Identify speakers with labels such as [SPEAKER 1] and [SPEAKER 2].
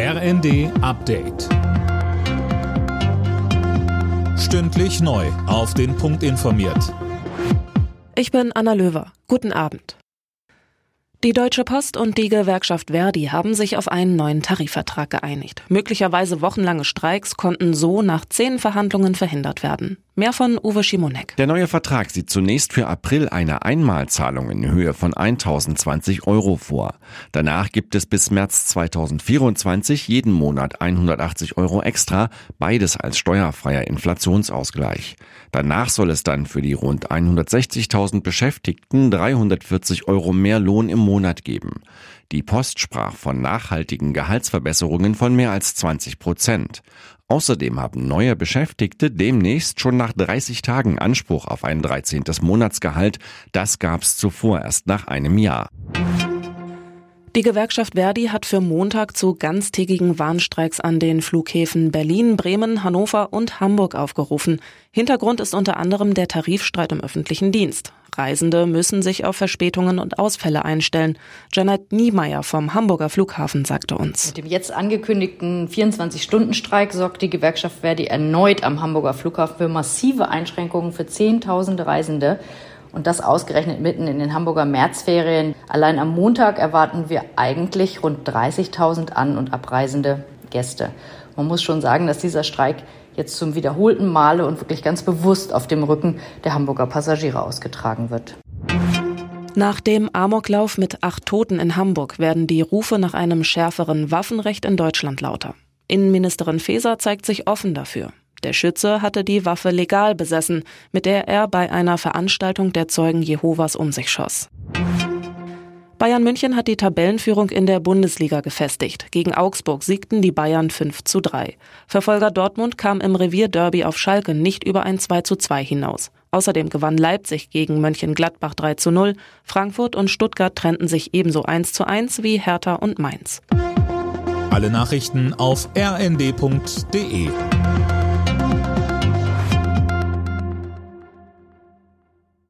[SPEAKER 1] RND Update. Stündlich neu. Auf den Punkt informiert.
[SPEAKER 2] Ich bin Anna Löwer. Guten Abend. Die Deutsche Post und die Gewerkschaft Verdi haben sich auf einen neuen Tarifvertrag geeinigt. Möglicherweise wochenlange Streiks konnten so nach zehn Verhandlungen verhindert werden. Mehr von Uwe Schimonek.
[SPEAKER 3] Der neue Vertrag sieht zunächst für April eine Einmalzahlung in Höhe von 1020 Euro vor. Danach gibt es bis März 2024 jeden Monat 180 Euro extra, beides als steuerfreier Inflationsausgleich. Danach soll es dann für die rund 160.000 Beschäftigten 340 Euro mehr Lohn im Monat geben. Die Post sprach von nachhaltigen Gehaltsverbesserungen von mehr als 20 Prozent. Außerdem haben neue Beschäftigte demnächst schon nach 30 Tagen Anspruch auf ein 13. Monatsgehalt. Das gab's zuvor erst nach einem Jahr.
[SPEAKER 2] Die Gewerkschaft Verdi hat für Montag zu ganztägigen Warnstreiks an den Flughäfen Berlin, Bremen, Hannover und Hamburg aufgerufen. Hintergrund ist unter anderem der Tarifstreit im öffentlichen Dienst. Reisende müssen sich auf Verspätungen und Ausfälle einstellen. Janet Niemeyer vom Hamburger Flughafen sagte uns.
[SPEAKER 4] Mit dem jetzt angekündigten 24-Stunden-Streik sorgt die Gewerkschaft Verdi erneut am Hamburger Flughafen für massive Einschränkungen für Zehntausende Reisende. Und das ausgerechnet mitten in den Hamburger Märzferien. Allein am Montag erwarten wir eigentlich rund 30.000 An- und abreisende Gäste. Man muss schon sagen, dass dieser Streik jetzt zum wiederholten Male und wirklich ganz bewusst auf dem Rücken der Hamburger Passagiere ausgetragen wird.
[SPEAKER 2] Nach dem Amoklauf mit acht Toten in Hamburg werden die Rufe nach einem schärferen Waffenrecht in Deutschland lauter. Innenministerin Faeser zeigt sich offen dafür. Der Schütze hatte die Waffe legal besessen, mit der er bei einer Veranstaltung der Zeugen Jehovas um sich schoss. Bayern München hat die Tabellenführung in der Bundesliga gefestigt. Gegen Augsburg siegten die Bayern 5 zu 3. Verfolger Dortmund kam im Revierderby auf Schalke nicht über ein 2 zu 2 hinaus. Außerdem gewann Leipzig gegen Mönchengladbach 3 zu 0. Frankfurt und Stuttgart trennten sich ebenso 1 zu 1 wie Hertha und Mainz.
[SPEAKER 1] Alle Nachrichten auf rnd.de